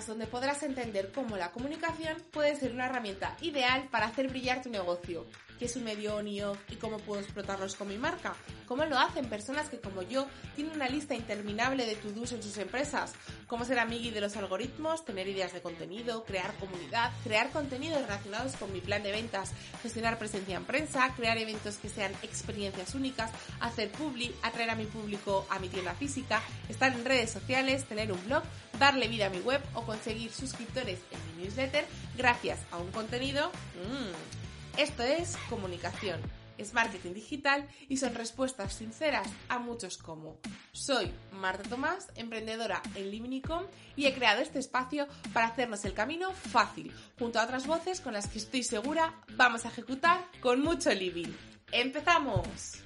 donde podrás entender cómo la comunicación puede ser una herramienta ideal para hacer brillar tu negocio qué es un medio on y off y cómo puedo explotarlos con mi marca. ¿Cómo lo hacen personas que como yo tienen una lista interminable de to-dos en sus empresas? ¿Cómo ser amigui de los algoritmos, tener ideas de contenido, crear comunidad, crear contenidos relacionados con mi plan de ventas, gestionar presencia en prensa, crear eventos que sean experiencias únicas, hacer publi, atraer a mi público a mi tienda física, estar en redes sociales, tener un blog, darle vida a mi web o conseguir suscriptores en mi newsletter gracias a un contenido mmm, esto es comunicación, es marketing digital y son respuestas sinceras a muchos como. Soy Marta Tomás, emprendedora en Livnicom y he creado este espacio para hacernos el camino fácil, junto a otras voces con las que estoy segura vamos a ejecutar con mucho living. ¡Empezamos!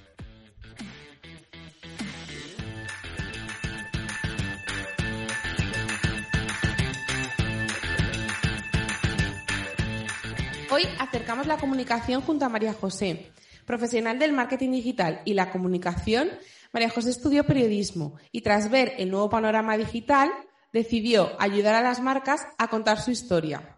Acercamos la comunicación junto a María José, profesional del marketing digital y la comunicación. María José estudió periodismo y tras ver el nuevo panorama digital decidió ayudar a las marcas a contar su historia.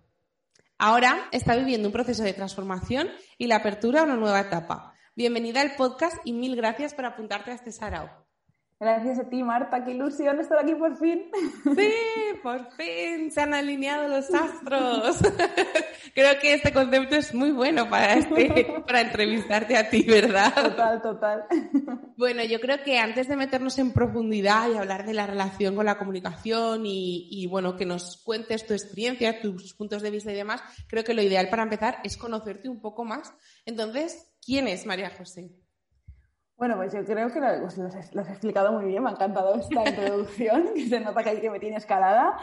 Ahora está viviendo un proceso de transformación y la apertura a una nueva etapa. Bienvenida al podcast y mil gracias por apuntarte a este sarao. Gracias a ti, Marta. Qué ilusión estar aquí por fin. Sí, por fin se han alineado los astros. Creo que este concepto es muy bueno para, este, para entrevistarte a ti, ¿verdad? Total, total. Bueno, yo creo que antes de meternos en profundidad y hablar de la relación con la comunicación y, y bueno, que nos cuentes tu experiencia, tus puntos de vista y demás, creo que lo ideal para empezar es conocerte un poco más. Entonces, ¿quién es María José? Bueno, pues yo creo que lo, pues has, explicado muy bien, me ha encantado esta introducción, que se nota que hay que me tiene escalada.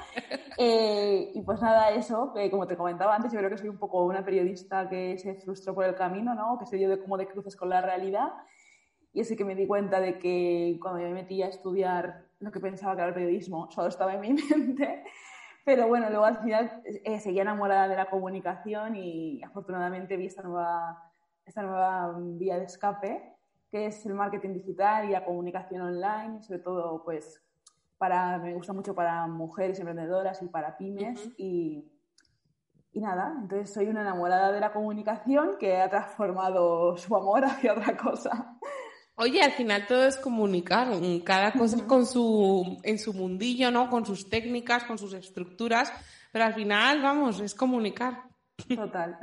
Eh, y pues nada, eso, como te comentaba antes, yo creo que soy un poco una periodista que se frustró por el camino, ¿no? que se dio de, como de cruces con la realidad. Y así que me di cuenta de que cuando me metí a estudiar lo que pensaba que era el periodismo, solo estaba en mi mente. Pero bueno, luego al final eh, seguía enamorada de la comunicación y afortunadamente vi esta nueva, esta nueva vía de escape que es el marketing digital y la comunicación online, sobre todo pues para, me gusta mucho para mujeres emprendedoras y para pymes y, y nada, entonces soy una enamorada de la comunicación que ha transformado su amor hacia otra cosa. Oye, al final todo es comunicar, cada cosa con su, en su mundillo, ¿no? Con sus técnicas, con sus estructuras, pero al final, vamos, es comunicar. Total.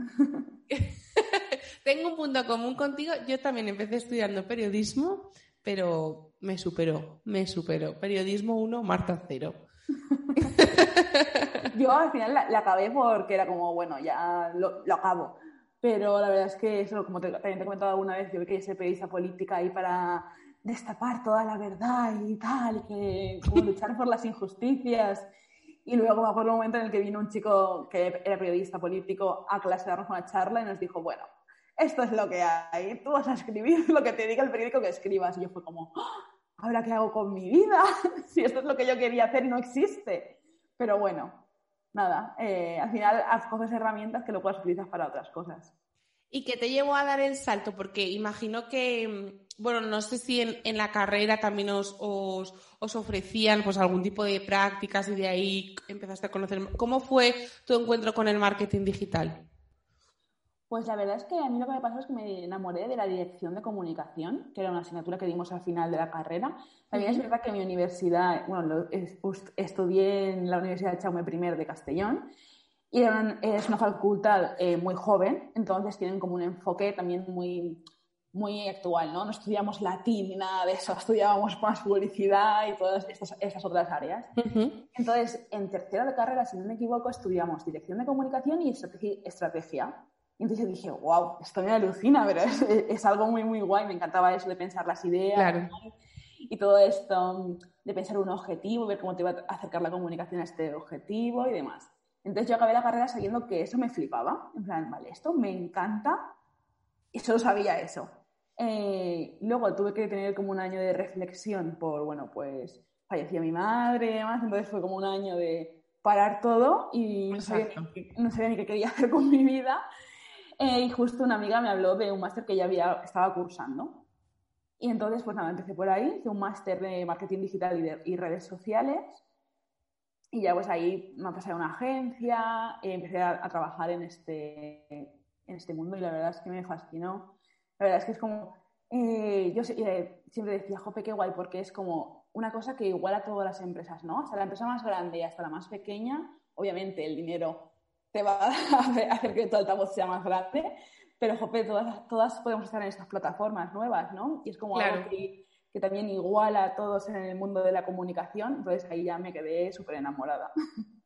Tengo un punto común contigo. Yo también empecé estudiando periodismo, pero me superó, me superó. Periodismo 1, Marta 0. Yo al final la, acabé porque era como, bueno, ya lo, acabo. Pero la verdad es que eso, como te, también te he comentado alguna vez, yo quería ser periodista política ahí para destapar toda la verdad y tal, que luchar por las injusticias. Y luego me acuerdo un momento en el que vino un chico que era periodista político a clase darnos una charla y nos dijo, bueno, esto es lo que hay, tú vas a escribir lo que te diga el periódico que escribas. Y yo fue como, ¡Ah! ¿ahora qué hago con mi vida? si esto es lo que yo quería hacer no existe. Pero bueno, nada, eh, al final coges herramientas que lo puedas utilizar para otras cosas. ¿Y qué te llevó a dar el salto? Porque imagino que, bueno, no sé si en, la carrera también os, os, os, ofrecían pues algún tipo de prácticas y de ahí empezaste a conocer. ¿Cómo fue tu encuentro con el marketing digital? Pues la verdad es que a mí lo que me pasó es que me enamoré de la dirección de comunicación, que era una asignatura que dimos al final de la carrera. También es verdad que mi universidad, bueno, estudié en la Universidad de Chaume I de Castellón y es una facultad eh, muy joven, entonces tienen como un enfoque también muy, muy actual, ¿no? No estudiamos latín ni nada de eso, estudiábamos más publicidad y todas estas, estas otras áreas. Entonces, en tercera de carrera, si no me equivoco, estudiamos dirección de comunicación y estrategia entonces yo dije, wow, esto me alucina, pero es, algo muy, muy guay. Me encantaba eso de pensar las ideas y todo esto de pensar un objetivo, ver cómo te va a acercar la comunicación a este objetivo y demás. Entonces yo acabé la carrera sabiendo que eso me flipaba. En plan, vale, esto me encanta y solo sabía eso. Eh, luego tuve que tener como un año de reflexión por, bueno, pues falleció mi madre y demás, entonces fue como un año de parar todo y no sabía, ni, qué quería hacer con mi vida. Eh, y justo una amiga me habló de un máster que ya había, estaba cursando. Y entonces, pues nada, empecé por ahí, hice un máster de marketing digital y, redes sociales. Y ya pues ahí me pasé a una agencia, y empecé a, trabajar en este, en este mundo y la verdad es que me fascinó. La verdad es que es como, eh, yo eh, siempre decía, jope, qué guay, porque es como una cosa que iguala a todas las empresas, ¿no? Hasta la empresa más grande y hasta la más pequeña, obviamente el dinero te va a hacer que el altavoz sea más grande, pero jope, todas, todas podemos estar en estas plataformas nuevas, ¿no? Y es como algo que, que, también iguala a todos en el mundo de la comunicación, entonces ahí ya me quedé súper enamorada.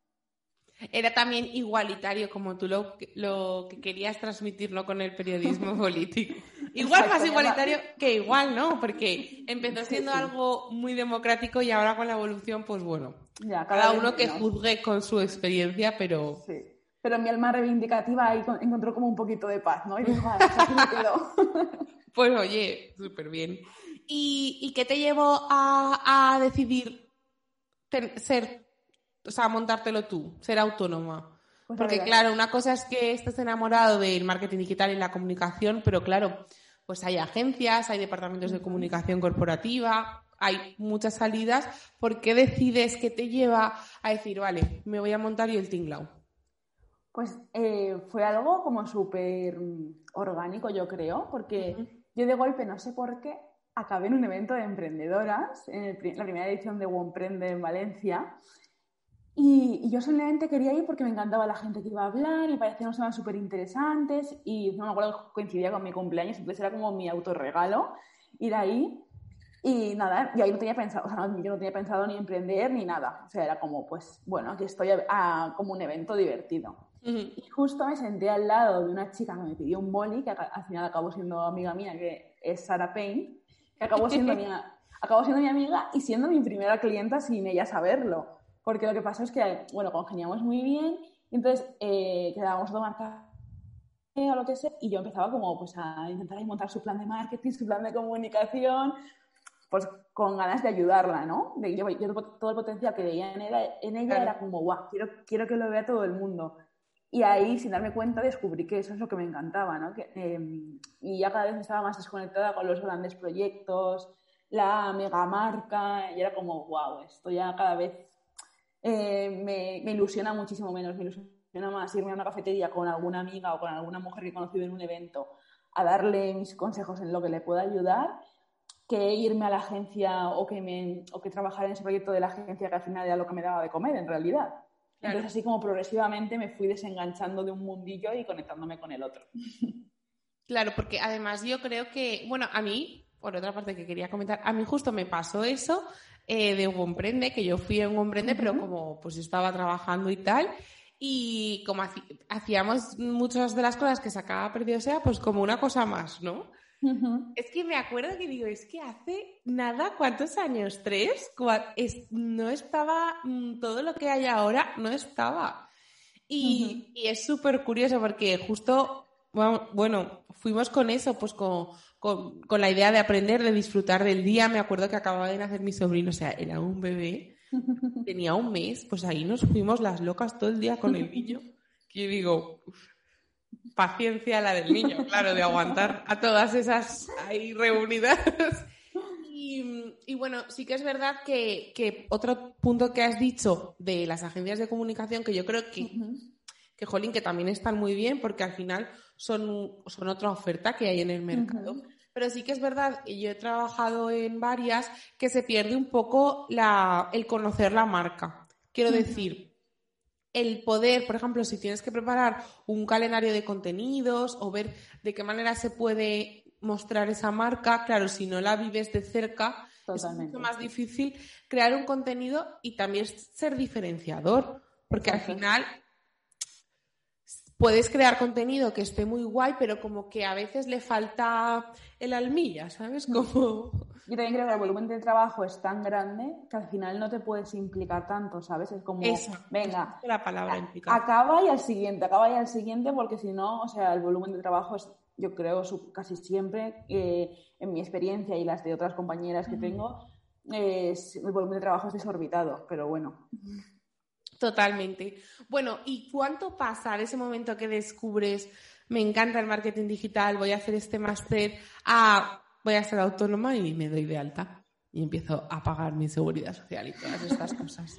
Era también igualitario como tú lo, lo que querías transmitirlo con el periodismo político. Igual más igualitario que igual, ¿no? Porque empezó siendo algo muy democrático y ahora con la evolución, pues bueno, cada, uno que juzgue con su experiencia, pero... Sí. Pero mi alma reivindicativa ahí encontró como un poquito de paz, ¿no? Y dijo, vale, pues me quedo. Pues oye, súper bien. ¿Y, qué te llevó a, a decidir ser o sea, montártelo tú, ser autónoma. Pues Porque claro, una cosa es que estés enamorado del marketing digital y la comunicación, pero claro, pues hay agencias, hay departamentos de comunicación corporativa, hay muchas salidas. ¿Por qué decides que te lleva a decir, vale, me voy a montar yo el tinglao? Pues eh, fue algo como súper orgánico, yo creo, porque yo de golpe, no sé por qué, acabé en un evento de emprendedoras, en la primera edición de Womprende en Valencia, y, yo solamente quería ir porque me encantaba la gente que iba a hablar y parecían unos temas súper interesantes y no me acuerdo coincidía con mi cumpleaños, entonces era como mi autorregalo ir ahí. Y nada, y ahí no tenía pensado, o sea, yo no tenía pensado ni emprender ni nada. O sea, era como, pues, bueno, aquí estoy a, como un evento divertido. Y justo me senté al lado de una chica que me pidió un boli, que al final acabó siendo amiga mía, que es Sara Payne, que acabó siendo, mi, acabó siendo mi amiga y siendo mi primera clienta sin ella saberlo porque lo que pasó es que, bueno, congeniamos muy bien, y entonces eh, quedábamos a tomar café o lo que sea, y yo empezaba como pues a intentar montar su plan de marketing, su plan de comunicación, pues con ganas de ayudarla, ¿no? De, yo, todo el potencial que veía en ella, en ella era como, guau, quiero, quiero que lo vea todo el mundo. Y ahí, sin darme cuenta, descubrí que eso es lo que me encantaba, ¿no? Em, y ya cada vez estaba más desconectada con los grandes proyectos, la mega marca, y era como, wow, esto ya cada vez eh, me, ilusiona muchísimo menos, me ilusiona más irme a una cafetería con alguna amiga o con alguna mujer que he conocido en un evento a darle mis consejos en lo que le pueda ayudar que irme a la agencia o que, me, o que trabajar en ese proyecto de la agencia que al final era lo que me daba de comer en realidad. Entonces así como progresivamente me fui desenganchando de un mundillo y conectándome con el otro. Claro, porque además yo creo que, bueno, a mí, por otra parte que quería comentar, a mí justo me pasó eso eh, de un que yo fui en un emprende, pero como pues estaba trabajando y tal, y como hacíamos muchas de las cosas que sacaba perdido sea, pues como una cosa más, ¿no? Es que me acuerdo que digo, es que hace nada, ¿cuántos años? ¿Tres? no estaba, mm, todo lo que hay ahora no estaba. Y, y es súper curioso porque justo, bueno, fuimos con eso, pues con, con, la idea de aprender, de disfrutar del día. Me acuerdo que acababa de nacer mi sobrino, o sea, era un bebé, tenía un mes, pues ahí nos fuimos las locas todo el día con el niño. Que digo, paciencia la del niño, claro, de aguantar a todas esas ahí reunidas. Y, bueno, sí que es verdad que, que, otro punto que has dicho de las agencias de comunicación, que yo creo que, que, jolín, que también están muy bien, porque al final son, son otra oferta que hay en el mercado. Pero sí que es verdad, y yo he trabajado en varias, que se pierde un poco la, el conocer la marca. Quiero decir, el poder, por ejemplo, si tienes que preparar un calendario de contenidos o ver de qué manera se puede mostrar esa marca, claro, si no la vives de cerca, es mucho más difícil crear un contenido y también ser diferenciador, porque al final puedes crear contenido que esté muy guay, pero como que a veces le falta el almilla, ¿sabes? Como... Yo también creo que el volumen de trabajo es tan grande que al final no te puedes implicar tanto, ¿sabes? Es como, venga, la palabra implicar. acaba y al siguiente, acaba y al siguiente, porque si no, o sea, el volumen de trabajo es, yo creo, casi siempre, eh, en mi experiencia y las de otras compañeras que tengo, es, el volumen de trabajo es desorbitado, pero bueno. Totalmente. Bueno, ¿y cuánto pasa de ese momento que descubres, me encanta el marketing digital, voy a hacer este máster, voy a ser autónoma y me doy de alta? Y empiezo a pagar mi seguridad social y todas estas cosas.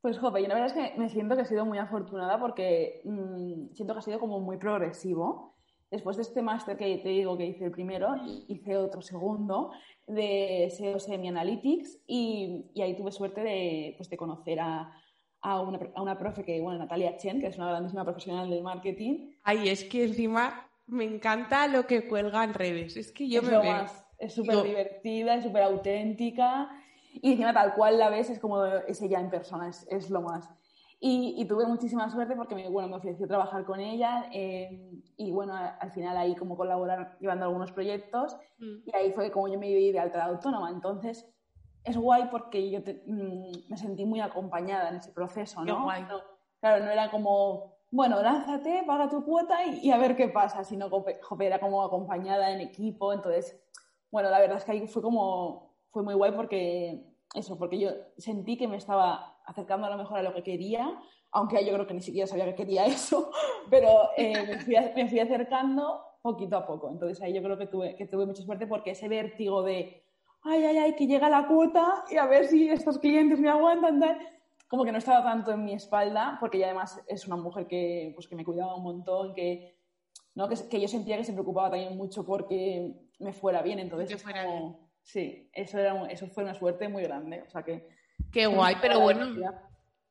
Pues, joven, yo la verdad es que me siento que he sido muy afortunada porque mm, siento que ha sido como muy progresivo. Después de este máster que te digo que hice el primero, hice otro segundo de SEO Semi Analytics y, y ahí tuve suerte de, pues, de conocer a, a una, a una profe que, bueno, Natalia Chen, que es una grandísima profesional del marketing. Ay, es que encima me encanta lo que cuelga en redes. Es que yo es me veo. es súper divertida, es súper auténtica. Y encima tal cual la ves es como es ella en persona, es, es lo más. Y, y, tuve muchísima suerte porque me, bueno, me ofreció trabajar con ella eh, y bueno, al final ahí como colaborar llevando algunos proyectos mm. y ahí fue como yo me di de alta autónoma. Entonces, es guay porque yo mm, me sentí muy acompañada en ese proceso, ¿no? guay. claro, no era como, bueno, lánzate, paga tu cuota y, a ver qué pasa, sino que era como acompañada en equipo, entonces, bueno, la verdad es que ahí fue como, fue muy guay porque, eso, porque yo sentí que me estaba acercando a lo mejor a lo que quería, aunque yo creo que ni siquiera sabía que quería eso, pero eh, me, fui, me, fui, acercando poquito a poco, entonces ahí yo creo que tuve, que tuve mucha suerte porque ese vértigo de ay, ay, ay, que llega la cuota y a ver si estos clientes me aguantan, tal. Como que no estaba tanto en mi espalda, porque ella además es una mujer que, pues, que me cuidaba un montón, que, ¿no? que, yo sentía que se preocupaba también mucho porque me fuera bien. Entonces, sí, eso, era, eso fue una suerte muy grande. O sea que. Qué guay, pero bueno.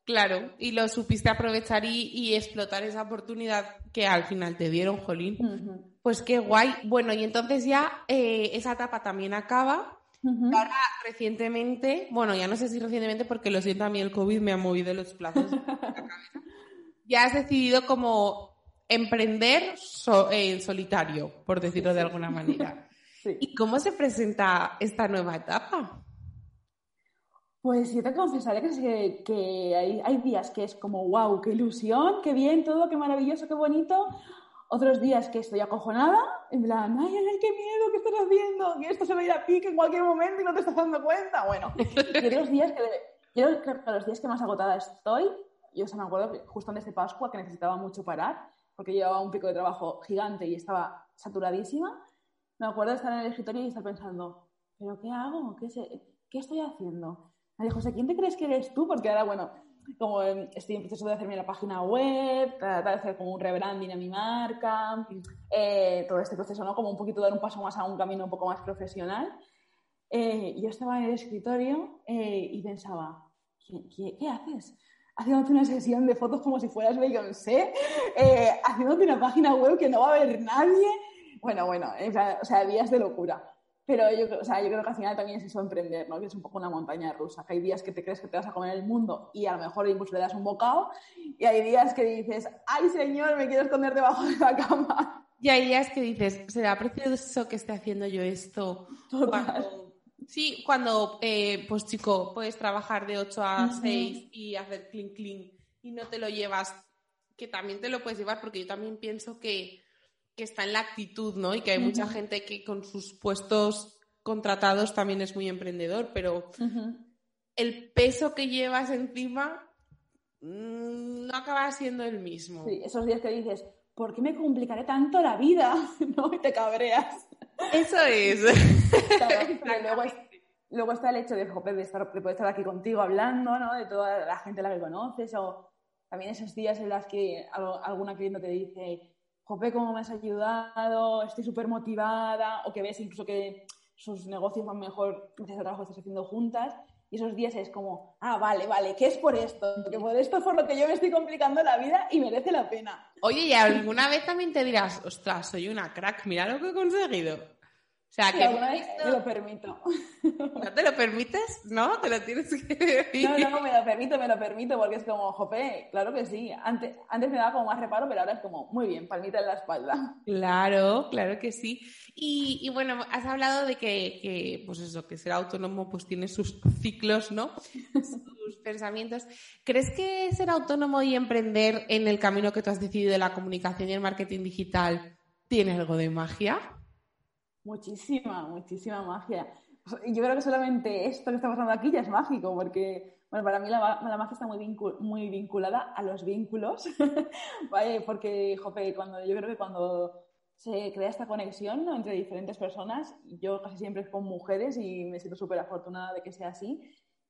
Claro, y lo supiste aprovechar y, explotar esa oportunidad que al final te dieron, Jolín. Pues qué guay. Bueno, y entonces ya eh, esa etapa también acaba Ahora, recientemente, bueno, ya no sé si recientemente porque lo siento a mí el COVID me ha movido los plazos Ya has decidido como emprender en solitario, por decirlo de alguna manera. ¿Y cómo se presenta esta nueva etapa? Pues yo te confesaré que, que hay, hay, días que es como, wow, qué ilusión, qué bien todo, qué maravilloso, qué bonito. Otros días que estoy acojonada, en plan, ay, ay, qué miedo, ¿qué estás haciendo? Que esto se va a ir a pique en cualquier momento y no te estás dando cuenta. Bueno, y los días que, que los días que más agotada estoy, yo se me acuerdo justo antes de Pascua que necesitaba mucho parar, porque llevaba un pico de trabajo gigante y estaba saturadísima, me acuerdo de estar en el escritorio y estar pensando, ¿pero qué hago? ¿Qué, ¿qué estoy haciendo? Me dijo, José, ¿quién te crees que eres tú? Porque ahora, bueno, como estoy en proceso de hacerme la página web, tratar de hacer como un rebranding a mi marca, eh, todo este proceso, ¿no? Como un poquito dar un paso más a un camino un poco más profesional. Eh, yo estaba en el escritorio eh, y pensaba, ¿qué, qué, haces? Haciéndote una sesión de fotos como si fueras Beyoncé, haciéndote una página web que no va a ver nadie. Bueno, bueno, o sea, días de locura. Pero yo, o sea, yo creo que al final también es eso emprender, ¿no? Que es un poco una montaña rusa. Que hay días que te crees que te vas a comer el mundo y a lo mejor incluso le das un bocado. Y hay días que dices, ¡ay, señor, me quiero esconder debajo de la cama! Y hay días que dices, ¿será precioso que esté haciendo yo esto? Cuando... Sí, cuando, eh, pues chico, puedes trabajar de 8 a 6 y hacer clean clean y no te lo llevas, que también te lo puedes llevar, porque yo también pienso que que está en la actitud, ¿no? Y que hay mucha gente que con sus puestos contratados también es muy emprendedor, pero el peso que llevas encima mm, no acaba siendo el mismo. Sí, esos días que dices, ¿por qué me complicaré tanto la vida? ¿No? Y te cabreas. Eso es. luego, está el hecho de, de, estar, de poder estar aquí contigo hablando, ¿no? De toda la gente a la que conoces, o también esos días en los que alguna cliente te dice, jope, cómo me has ayudado, estoy súper motivada, o que ves incluso que sus negocios van mejor gracias al trabajo que estás haciendo juntas. Y esos días es como, ah, vale, vale, ¿qué es por esto? Que por esto es por lo que yo me estoy complicando la vida y merece la pena. Oye, y alguna vez también te dirás, ostras, soy una crack, mira lo que he conseguido. Sea, que alguna vez me lo permito. ¿No te lo permites? ¿No? Te lo tienes que. No, no, me lo permito, me lo permito, porque es como, jope, claro que sí. Antes, antes me daba como más reparo, pero ahora es como, muy bien, palmita en la espalda. Claro, claro que sí. Y, bueno, has hablado de que, que, pues eso, que ser autónomo pues tiene sus ciclos, ¿no? sus pensamientos. ¿Crees que ser autónomo y emprender en el camino que tú has decidido de la comunicación y el marketing digital tiene algo de magia? Muchísima, muchísima magia. Yo creo que solamente esto que está pasando aquí ya es mágico, porque bueno, para mí la, la magia está muy, muy vinculada a los vínculos, ¿vale? Porque, jope, cuando, yo creo que cuando se crea esta conexión entre diferentes personas, yo casi siempre es con mujeres y me siento súper afortunada de que sea así,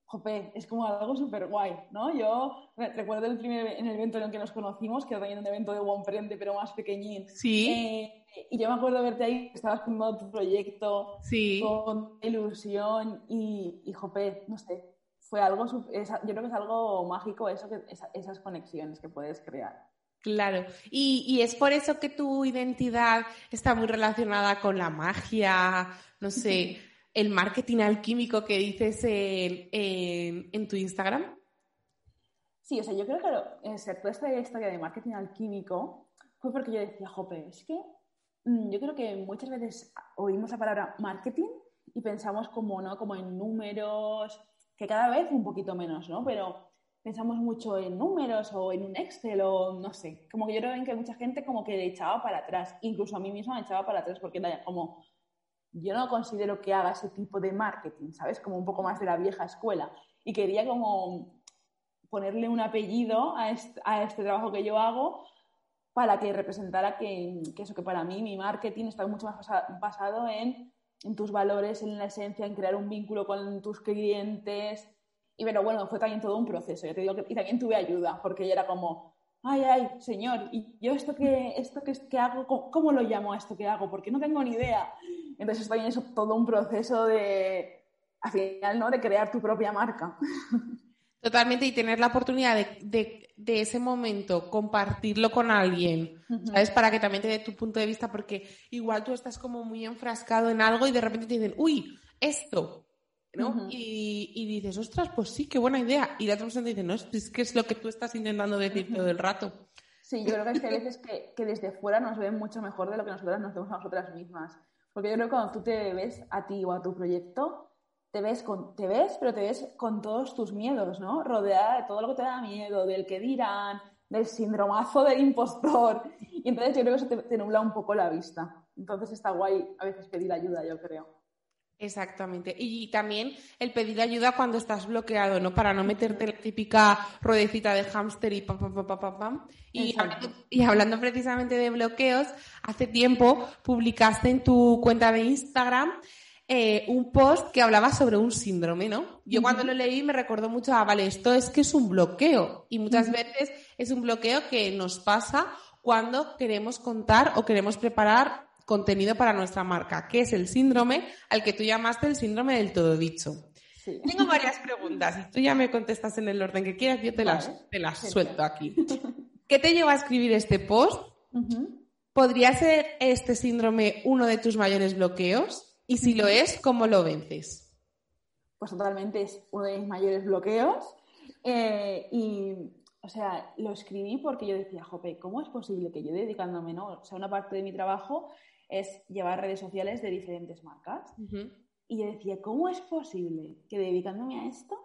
jope, es como algo súper guay, ¿no? Yo recuerdo el primer en el evento en el que nos conocimos, que era también un evento de Prende, pero más pequeñín. Sí. Eh, y yo me acuerdo verte ahí, estabas con tu proyecto, sí. con ilusión y, y jope, no sé, fue algo, yo creo que es algo mágico eso, que, esas conexiones que puedes crear. Claro, y, y, es por eso que tu identidad está muy relacionada con la magia, no sé, el marketing alquímico que dices en, en, tu Instagram? Sí, o sea, yo creo que excepto esta historia de marketing alquímico fue porque yo decía, jope, es que yo creo que muchas veces oímos la palabra marketing y pensamos como, ¿no? como en números, que cada vez un poquito menos, ¿no? Pero pensamos mucho en números o en un Excel o no sé. Como que yo creo que mucha gente como que echaba para atrás. Incluso a mí misma me echaba para atrás porque era como, yo no considero que haga ese tipo de marketing, ¿sabes? Como un poco más de la vieja escuela. Y quería como ponerle un apellido a este, trabajo que yo hago para que representara que, eso, que para mí mi marketing está mucho más basado en, en, tus valores, en la esencia, en crear un vínculo con tus clientes. Y pero bueno, fue también todo un proceso, te digo que, y también tuve ayuda, porque ella era como, ay, ay, señor, ¿y yo esto que, esto que, que hago, cómo, cómo, lo llamo a esto que hago? Porque no tengo ni idea. Entonces también es todo un proceso de, al final, ¿no? De crear tu propia marca. Totalmente, y tener la oportunidad de, de, ese momento compartirlo con alguien, ¿sabes? Para que también te dé tu punto de vista, porque igual tú estás como muy enfrascado en algo y de repente te dicen, uy, esto, ¿no? y, y, dices, ostras, pues sí, qué buena idea. Y la otra persona te dice, no, es que es lo que tú estás intentando decir todo el rato. Sí, yo creo que hay veces que, que desde fuera nos ven mucho mejor de lo que nosotras nos vemos a nosotras mismas. Porque yo creo que cuando tú te ves a ti o a tu proyecto, te ves, con, te ves, pero te ves con todos tus miedos, ¿no? Rodeada de todo lo que te da miedo, del que dirán, del síndromazo del impostor. Y entonces yo creo que eso te, te nubla un poco la vista. Entonces está guay a veces pedir ayuda, yo creo. Exactamente. Y también el pedir ayuda cuando estás bloqueado, ¿no? Para no meterte la típica ruedecita de hámster y pam, pam, pam, pam, pam. Y hablando, y hablando, precisamente de bloqueos, hace tiempo publicaste en tu cuenta de Instagram eh, un post que hablaba sobre un síndrome, ¿no? Yo cuando lo leí me recordó mucho a, vale, esto es que es un bloqueo. Y muchas veces es un bloqueo que nos pasa cuando queremos contar o queremos preparar contenido para nuestra marca, que es el síndrome al que tú llamaste el síndrome del todo dicho. Tengo varias preguntas y tú ya me contestas en el orden que quieras, yo te las, te las suelto aquí. ¿Qué te lleva a escribir este post? ¿Podría ser este síndrome uno de tus mayores bloqueos? Y si lo es, ¿cómo lo vences? Pues totalmente es uno de mis mayores bloqueos. Eh, y, o sea, lo escribí porque yo decía, jope, ¿cómo es posible que yo dedicándome, ¿no? O sea, una parte de mi trabajo es llevar redes sociales de diferentes marcas. Y yo decía, ¿cómo es posible que dedicándome a esto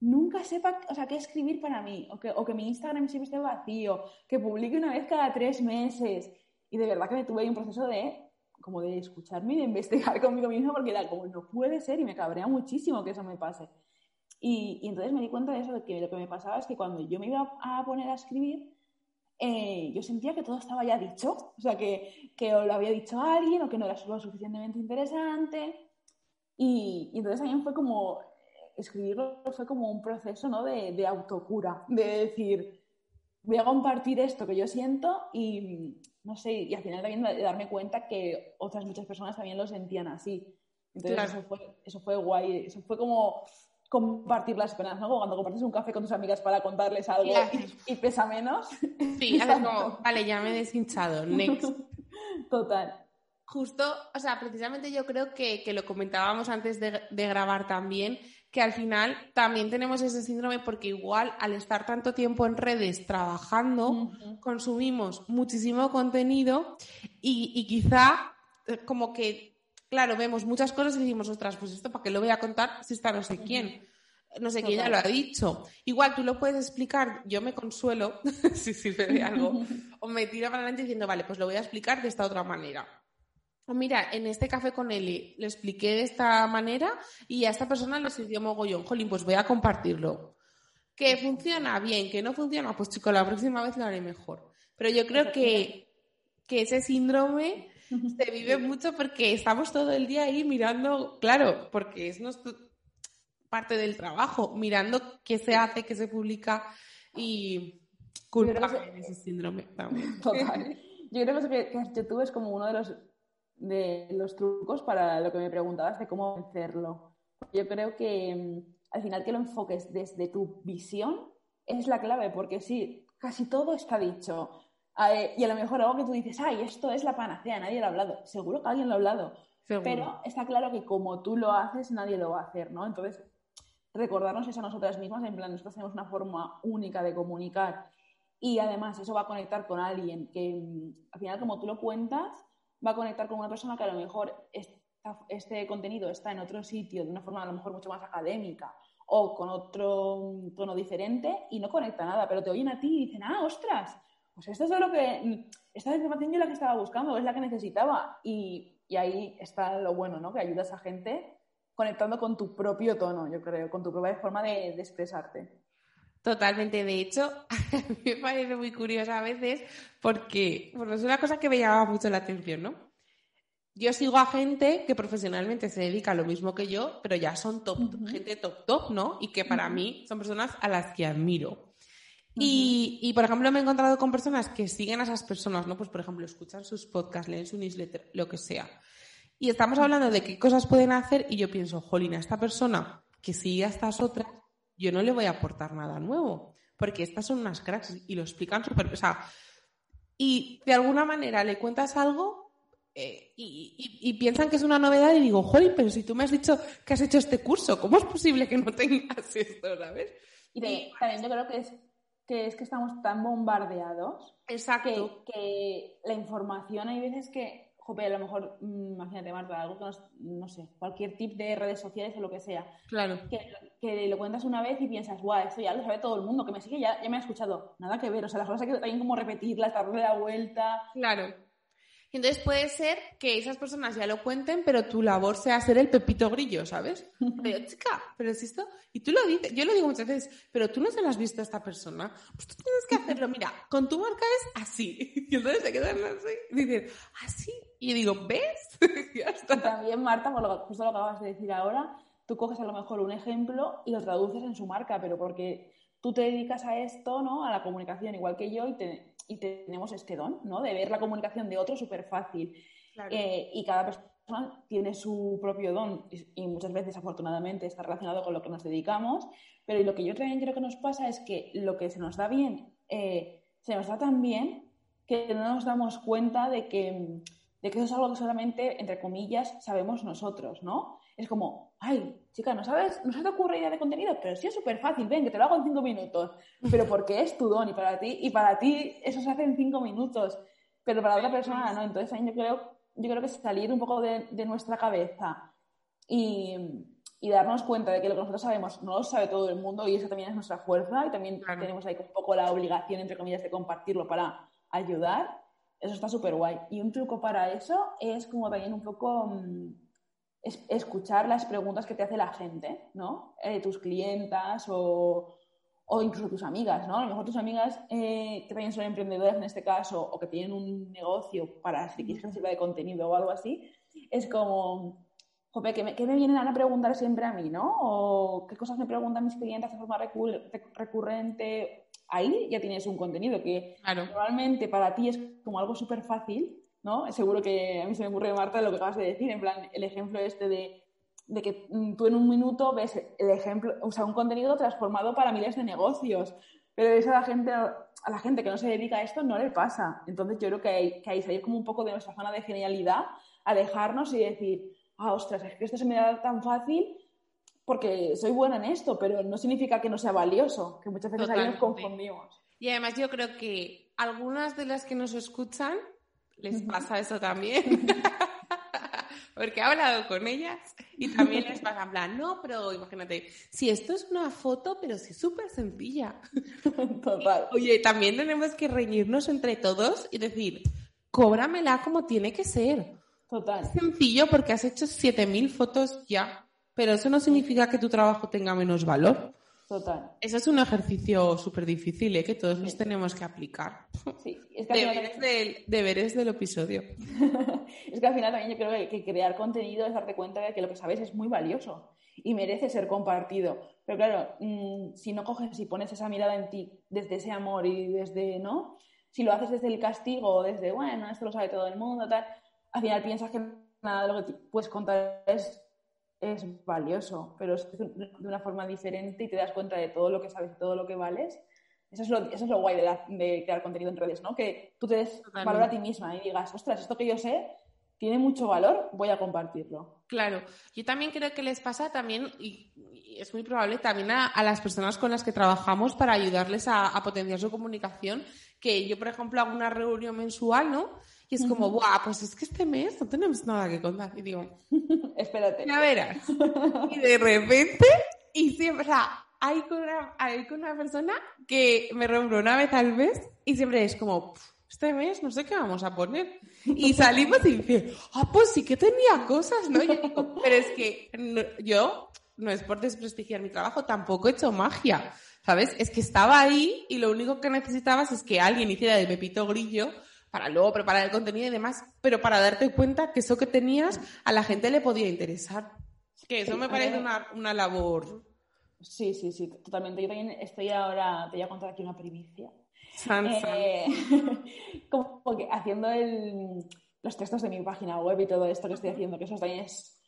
nunca sepa, o sea, qué escribir para mí? O que, o que mi Instagram siempre esté vacío, que publique una vez cada tres meses. Y de verdad que me tuve ahí un proceso de como de escucharme y de investigar conmigo mismo porque era como, no puede ser y me cabrea muchísimo que eso me pase. Y, entonces me di cuenta de eso, de que lo que me pasaba es que cuando yo me iba a poner a escribir, eh, yo sentía que todo estaba ya dicho, o sea, que, que lo había dicho alguien o que no era lo suficientemente interesante. Y, entonces también fue como, escribirlo fue como un proceso ¿no? de, de, autocura, de decir, voy a compartir esto que yo siento y, no sé, y al final también de darme cuenta que otras muchas personas también lo sentían así. Entonces eso, fue, eso fue guay, eso fue como compartir las penas, ¿no? Cuando compartes un café con tus amigas para contarles algo y, pesa menos. Sí, haces como, vale, ya me he deshinchado, next. Total. justo, o sea, precisamente yo creo que, lo comentábamos antes de, grabar también, que al final también tenemos ese síndrome porque igual al estar tanto tiempo en redes trabajando, consumimos muchísimo contenido y, quizá eh, como que, claro, vemos muchas cosas y decimos, ostras, pues esto para qué lo voy a contar si está no sé quién. No sé quién ya lo ha dicho. Igual tú lo puedes explicar, yo me consuelo si sirve de algo, o me tiro para adelante diciendo, vale, pues lo voy a explicar de esta otra manera. O mira, en este café con Eli le expliqué de esta manera y a esta persona le sirvió mogollón. Jolín, pues voy a compartirlo. ¿Que funciona? Bien. ¿Que no funciona? Pues chico, la próxima vez lo haré mejor. Pero yo creo que, que ese síndrome se vive mucho porque estamos todo el día ahí mirando, claro, porque es nuestro, parte del trabajo, mirando qué se hace, qué se publica y culpa ese síndrome también. Total. Yo creo que YouTube es como uno de los de los trucos para lo que me preguntabas de cómo vencerlo. Yo creo que mm, al final que lo enfoques desde tu visión es la clave, porque sí, casi todo está dicho. y a lo mejor algo que tú dices, ay, esto es la panacea, nadie lo ha hablado. Seguro que alguien lo ha hablado. Pero está claro que como tú lo haces, nadie lo va a hacer, ¿no? Entonces, recordarnos eso a nosotras mismas, en plan, nosotros tenemos una forma única de comunicar y además eso va a conectar con alguien que mm, al final como tú lo cuentas, va a conectar con una persona que a lo mejor este contenido está en otro sitio de una forma a lo mejor mucho más académica o con otro tono diferente y no conecta nada, pero te oyen a ti y dicen, ah, ostras, pues esto es lo que, esta información yo la que estaba buscando, es la que necesitaba y, y ahí está lo bueno, ¿no? Que ayudas a gente conectando con tu propio tono, yo creo, con tu propia forma de expresarte. Totalmente, de hecho, a mí me parece muy curiosa a veces porque bueno, es una cosa que me llama mucho la atención, ¿no? Yo sigo a gente que profesionalmente se dedica a lo mismo que yo, pero ya son top, gente top, top, ¿no? Y que para mí son personas a las que admiro. y, y, por ejemplo, me he encontrado con personas que siguen a esas personas, ¿no? Pues, por ejemplo, escuchan sus podcasts, leen su newsletter, lo que sea. Y estamos hablando de qué cosas pueden hacer y yo pienso, jolina, esta persona que sigue a estas otras yo no le voy a aportar nada nuevo, porque estas son unas cracks y lo explican súper... O sea, y de alguna manera le cuentas algo eh, y, piensan que es una novedad y digo, joder, pero si tú me has dicho que has hecho este curso, ¿cómo es posible que no tengas esto, sabes? Y, también yo creo que es que es que estamos tan bombardeados Exacto. que la información hay veces que jope, a lo mejor, mm, imagínate, Marta, algo que no, sé, cualquier tip de redes sociales o lo que sea. Claro. Que, lo cuentas una vez y piensas, guau, esto ya lo sabe todo el mundo, que me sigue, ya, ya me ha escuchado. Nada que ver, o sea, las cosas hay que también como repetirlas, darle la vuelta. Claro. Entonces puede ser que esas personas ya lo cuenten, pero tu labor sea ser el pepito grillo, ¿sabes? Pero chica, pero es esto. Y tú lo dices, yo lo digo muchas veces, pero tú no se lo has visto a esta persona. Pues tú tienes que hacerlo, mira, con tu marca es así. Y entonces se quedan así. Y dicen, así. Y digo, ¿ves? ya está. también, Marta, por lo, justo lo que acabas de decir ahora, tú coges a lo mejor un ejemplo y lo traduces en su marca, pero porque tú te dedicas a esto, ¿no? A la comunicación, igual que yo, y te y tenemos este don, ¿no? De ver la comunicación de otro súper fácil. Eh, y cada persona tiene su propio don y, muchas veces, afortunadamente, está relacionado con lo que nos dedicamos. Pero lo que yo también creo que nos pasa es que lo que se nos da bien, eh, se nos da tan bien que no nos damos cuenta de que, de que eso es algo que solamente, entre comillas, sabemos nosotros, ¿no? Es como, ay, chica, ¿no sabes? ¿No se te ocurre idea de contenido? Pero sí es súper fácil, ven, que te lo hago en cinco minutos. Pero porque es tu don y para ti, y para ti eso se hace en cinco minutos. Pero para otra persona no. Entonces ahí yo creo, yo creo que salir un poco de, nuestra cabeza y, darnos cuenta de que lo que nosotros sabemos no lo sabe todo el mundo y eso también es nuestra fuerza y también tenemos ahí un poco la obligación, entre comillas, de compartirlo para ayudar. Eso está súper guay. Y un truco para eso es como también un poco mm, escuchar las preguntas que te hace la gente, ¿no? Eh, tus clientas o, o, incluso tus amigas, ¿no? A lo mejor tus amigas eh, que también son emprendedoras en este caso o que tienen un negocio para si quieres que sirva de contenido o algo así, es como, jope, ¿qué me, ¿qué me, vienen a preguntar siempre a mí, ¿no? O qué cosas me preguntan mis clientes de forma recurrente. Ahí ya tienes un contenido que normalmente para ti es como algo súper fácil ¿no? Seguro que a mí se me ocurre, Marta, lo que acabas de decir, en plan, el ejemplo este de, de que tú en un minuto ves el ejemplo, o sea, un contenido transformado para miles de negocios, pero eso a la gente, a la gente que no se dedica a esto no le pasa. Entonces yo creo que hay que hay salir como un poco de nuestra zona de genialidad alejarnos y decir, ah, ostras, es que esto se me da tan fácil porque soy buena en esto, pero no significa que no sea valioso, que muchas veces ahí nos confundimos. Y además yo creo que algunas de las que nos escuchan les pasa eso también. Porque he hablado con ellas y también les pasa en plan, no, pero imagínate, si esto es una foto, pero sí súper sencilla. Total. Oye, también tenemos que reñirnos entre todos y decir, cóbramela como tiene que ser. Total. Es sencillo porque has hecho 7.000 fotos ya, pero eso no significa que tu trabajo tenga menos valor. Total. Eso es un ejercicio súper difícil ¿eh? que todos nos tenemos que aplicar. Sí, es que deberes, del, deberes del episodio. es que al final también yo creo que, crear contenido es darte cuenta de que lo que sabes es muy valioso y merece ser compartido. Pero claro, mm, si no coges y pones esa mirada en ti desde ese amor y desde, ¿no? Si lo haces desde el castigo o desde, bueno, esto lo sabe todo el mundo, tal, al final piensas que nada de lo que puedes contar es es valioso, pero es de una forma diferente y te das cuenta de todo lo que sabes y todo lo que vales. Eso es lo, eso es lo guay de, crear contenido en redes, ¿no? Que tú te des valor a ti misma y digas, ostras, esto que yo sé tiene mucho valor, voy a compartirlo. Claro, yo también creo que les pasa también, y, es muy probable, también a, las personas con las que trabajamos para ayudarles a, a potenciar su comunicación, que yo, por ejemplo, hago una reunión mensual, ¿no? Y es como, ¡buah! Pues es que este mes no tenemos nada que contar. Y digo, espérate. Ya verás. Y de repente, y siempre, o sea, hay con una, hay con una persona que me reúno una vez al mes y siempre es como, este mes no sé qué vamos a poner. Y salimos y dice, ah, pues sí que tenía cosas, ¿no? pero es que yo, no es por desprestigiar mi trabajo, tampoco he hecho magia, ¿sabes? Es que estaba ahí y lo único que necesitabas es que alguien hiciera de Pepito Grillo para luego preparar el contenido y demás, pero para darte cuenta que eso que tenías a la gente le podía interesar. Que eso me parece una, labor. Sí, sí, sí, totalmente. Yo también estoy ahora, te voy a contar aquí una primicia. Eh, como que haciendo los textos de mi página web y todo esto que estoy haciendo, que eso también es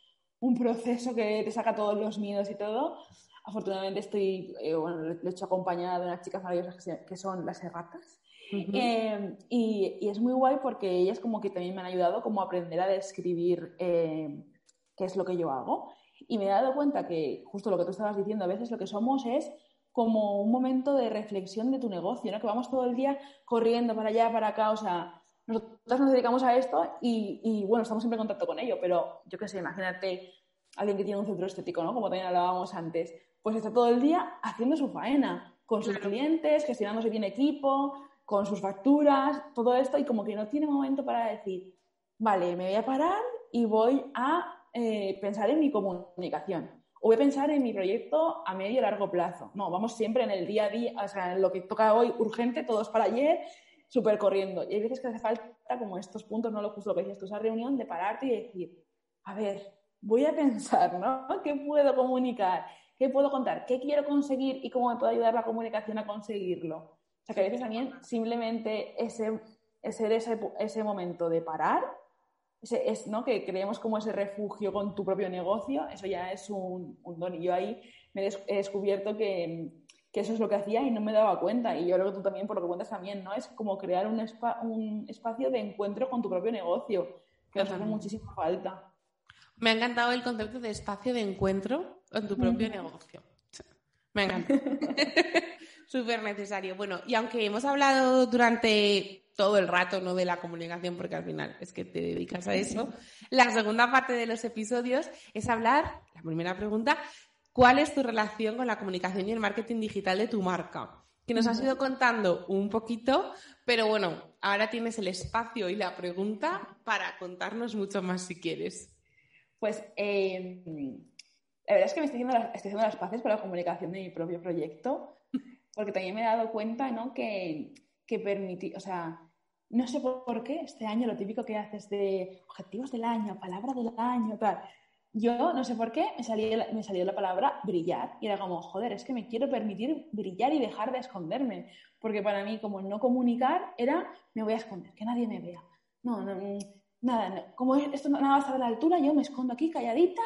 un proceso que te saca todos los miedos y todo. Afortunadamente estoy, eh, bueno, lo he hecho acompañada de unas chicas maravillosas que son las erratas. Em, y, es muy guay porque ellas como que también me han ayudado como a aprender a describir em, qué es lo que yo hago. Y me he dado cuenta que justo lo que tú estabas diciendo, a veces lo que somos es como un momento de reflexión de tu negocio, ¿no? Que vamos todo el día corriendo para allá, para acá, o sea, nosotros nos dedicamos a esto y, y bueno, estamos siempre en contacto con ello, pero yo qué sé, imagínate alguien que tiene un centro estético, ¿no? Como también hablábamos antes, pues está todo el día haciendo su faena, con sus clientes, gestionando si tiene equipo, con sus facturas, todo esto, y como que no tiene momento para decir, vale, me voy a parar y voy a eh, pensar en mi comunicación. O voy a pensar en mi proyecto a medio y largo plazo. No, vamos siempre en el día a día, o sea, en lo que toca hoy urgente, todos para ayer, súper corriendo. Y hay veces que hace falta como estos puntos, no lo justo lo que tú, esa reunión de pararte y decir, a ver, voy a pensar, ¿no? ¿Qué puedo comunicar? ¿Qué puedo contar? ¿Qué quiero conseguir y cómo me puede ayudar la comunicación a conseguirlo? Sea, que a veces también simplemente ese, ese, ese, ese momento de parar, ese, es, ¿no? que creemos como ese refugio con tu propio negocio, eso ya es un, un don. Y yo ahí me he descubierto que, que, eso es lo que hacía y no me daba cuenta. Y yo creo que tú también, por lo que cuentas también, ¿no? Es como crear un, un espacio de encuentro con tu propio negocio, que nos hace muchísima falta. Me ha encantado el concepto de espacio de encuentro con tu propio negocio. Me encanta. súper necesario. Bueno, y aunque hemos hablado durante todo el rato no de la comunicación, porque al final es que te dedicas a eso, la segunda parte de los episodios es hablar, la primera pregunta, ¿cuál es tu relación con la comunicación y el marketing digital de tu marca? Que nos has ido contando un poquito, pero bueno, ahora tienes el espacio y la pregunta para contarnos mucho más si quieres. Pues eh, la verdad es que me estoy haciendo, las, estoy haciendo las paces con la comunicación de mi propio proyecto porque también me he dado cuenta, ¿no? Que, que permití, o sea, no sé por qué este año lo típico que haces de objetivos del año, palabra del año, tal. Yo no sé por qué me salió, me salió la palabra brillar y era como, joder, es que me quiero permitir brillar y dejar de esconderme. Porque para mí, como no comunicar, era, me voy a esconder, que nadie me vea. No, no, mm, nada, como esto nada va a estar a la altura, yo me escondo aquí calladita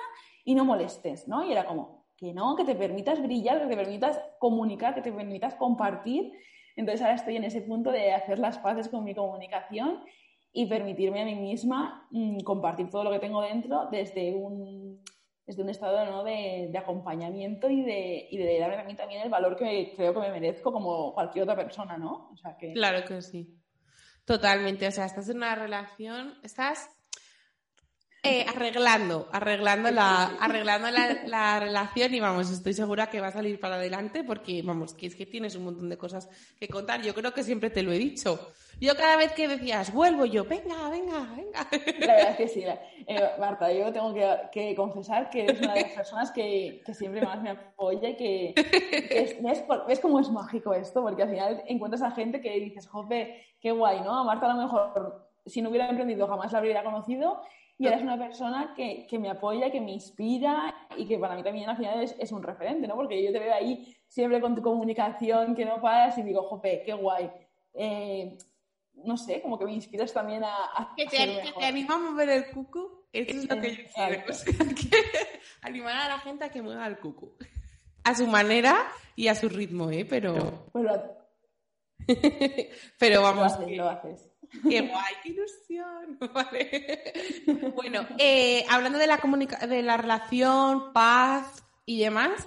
y no molestes, ¿no? Y era como, que no, que te permitas brillar, que te permitas comunicar, que te permitas compartir. Entonces ahora estoy en ese punto de hacer las paces con mi comunicación y permitirme a mí misma mm, compartir todo lo que tengo dentro desde un, desde un estado ¿no? de, acompañamiento y de, y de darme a mí también el valor que creo que me merezco como cualquier otra persona, ¿no? Claro que sí. Totalmente. O sea, estás en una relación, estás eh, arreglando, arreglando, la, arreglando la, relación y vamos, estoy segura que va a salir para adelante porque, vamos, que es que tienes un montón de cosas que contar. Yo creo que siempre te lo he dicho. Yo cada vez que decías, vuelvo yo, venga, venga, venga. La verdad es que sí. Eh, Marta, yo tengo que, confesar que eres una de las personas que, siempre más me apoya y que, ves, ves, cómo es mágico esto, porque al final encuentras a gente que dices, jope, qué guay, ¿no? A Marta a lo mejor, si no hubiera emprendido, jamás la habría conocido y eres una persona que, que, me apoya, que me inspira y que para mí también al final es, es, un referente, ¿no? Porque yo te veo ahí siempre con tu comunicación, que no paras y digo, jope, qué guay. Eh, no sé, como que me inspiras también a... a que, te, que te animamos a mover el cucu, eso es lo que yo quiero. O sea, animar a la gente a que mueva el cucu. A su manera y a su ritmo, ¿eh? Pero... Pero, Pero vamos... Lo haces, lo haces. ¡Qué guay! ¡Qué ilusión! Bueno, eh, hablando de la, de la relación, paz y demás,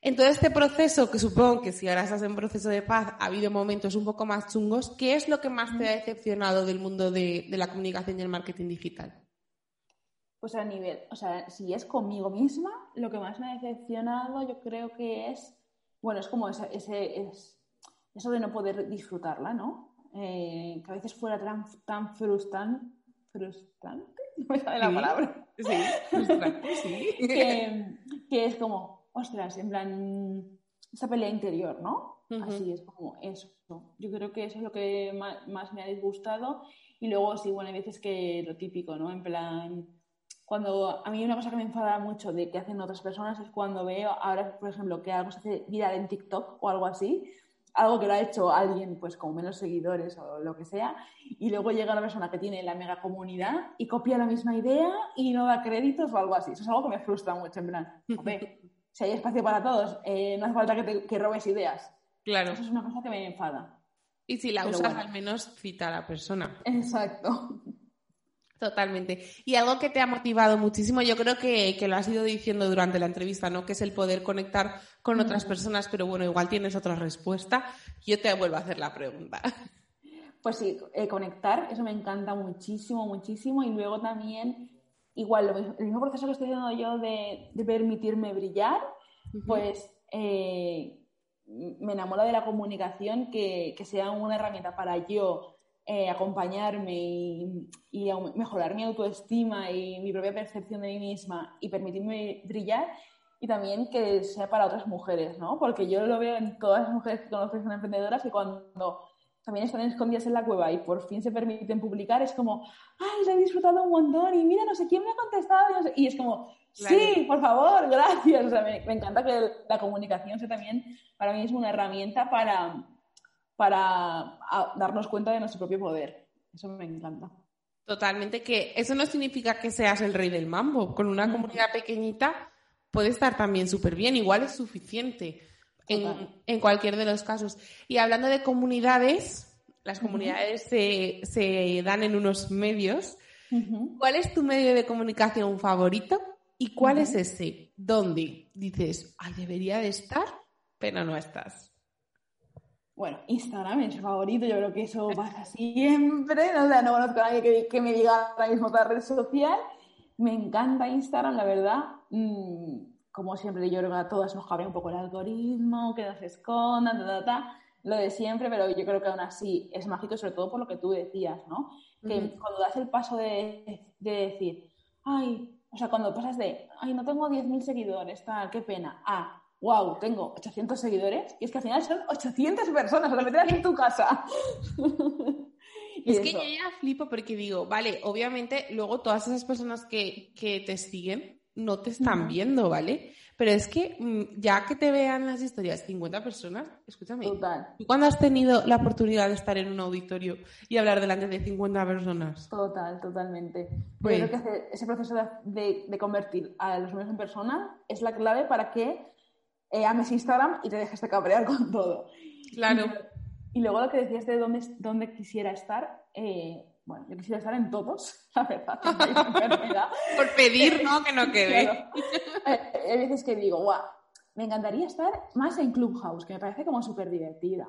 en todo este proceso, que supongo que si ahora estás en proceso de paz, ha habido momentos un poco más chungos, ¿qué es lo que más te ha decepcionado del mundo de, la comunicación y el marketing digital? Pues a nivel, o sea, si es conmigo misma, lo que más me ha decepcionado yo creo que es, bueno, es como ese, ese es, eso de no poder disfrutarla, ¿no? Eh, que a veces fuera tan, tan frustrante, frustrante, no me sale la palabra. Sí, frustrante, sí. que, es como, ostras, en plan, esa pelea interior, ¿no? Así es como eso. Yo creo que eso es lo que más, me ha disgustado. Y luego, sí, bueno, hay veces que lo típico, ¿no? En plan, cuando a mí una cosa que me enfada mucho de que hacen otras personas es cuando veo ahora, por ejemplo, que algo se hace viral en TikTok o algo así, algo que lo ha hecho alguien pues con menos seguidores o lo que sea, y luego llega una persona que tiene la mega comunidad y copia la misma idea y no da créditos o algo así. Eso es algo que me frustra mucho, en plan, si hay espacio para todos, eh, no hace falta que, que, robes ideas. Claro. Eso es una cosa que me enfada. Y si la usas, al menos cita a la persona. Exacto. Totalmente. Y algo que te ha motivado muchísimo, yo creo que, lo has ido diciendo durante la entrevista, ¿no? Que es el poder conectar con otras personas, pero bueno, igual tienes otra respuesta. Yo te vuelvo a hacer la pregunta. Pues sí, eh, conectar, eso me encanta muchísimo, muchísimo. Y luego también, igual, el mismo proceso que estoy haciendo yo de, permitirme brillar, pues eh, me enamora de la comunicación, que, que sea una herramienta para yo eh, acompañarme y, mejorar mi autoestima y mi propia percepción de mí misma y permitirme brillar y también que sea para otras mujeres, ¿no? Porque yo lo veo en todas las mujeres que conozco que son emprendedoras y cuando también están escondidas en la cueva y por fin se permiten publicar, es como, ay, lo he disfrutado un montón y mira, no sé quién me ha contestado y, es como, sí, por favor, gracias. O sea, me, me encanta que la comunicación sea también, para mí es una herramienta para para darnos cuenta de nuestro propio poder. Eso me encanta. Totalmente, que eso no significa que seas el rey del mambo. Con una comunidad pequeñita puede estar también súper bien, igual es suficiente en, cualquier de los casos. Y hablando de comunidades, las comunidades se, dan en unos medios. ¿Cuál es tu medio de comunicación favorito y cuál es ese? ¿Dónde dices, ay, debería de estar, pero no estás? Bueno, Instagram es favorito, yo creo que eso pasa siempre. ¿no? O sea, no conozco a nadie que, me diga ahora mismo otra red social. Me encanta Instagram, la verdad. Mm, como siempre, yo creo que a todas nos cabe un poco el algoritmo, que nos escondan, ta, ta, ta, lo de siempre, pero yo creo que aún así es mágico, sobre todo por lo que tú decías, ¿no? Que cuando das el paso de, de, decir, ay, o sea, cuando pasas de, ay, no tengo 10.000 seguidores, tal, qué pena, a wow, tengo 800 seguidores, y es que al final son 800 personas, o sea, en tu casa. es que yo ya flipo porque digo, vale, obviamente luego todas esas personas que, te siguen no te están viendo, ¿vale? Pero es que mm, ya que te vean las historias 50 personas, escúchame, Total. ¿tú cuándo has tenido la oportunidad de estar en un auditorio y hablar delante de 50 personas? Total, totalmente. Pues... Yo creo que ese proceso de, de convertir a los números en personas es la clave para que eh, ames Instagram y te dejes de cabrear con todo. Claro. Y, luego lo que decías de dónde, dónde quisiera estar, eh, bueno, yo quisiera estar en todos, la verdad. Por pedir, ¿no? Que no quede. Hay veces que digo, guau, me encantaría estar más en Clubhouse, que me parece como súper divertida.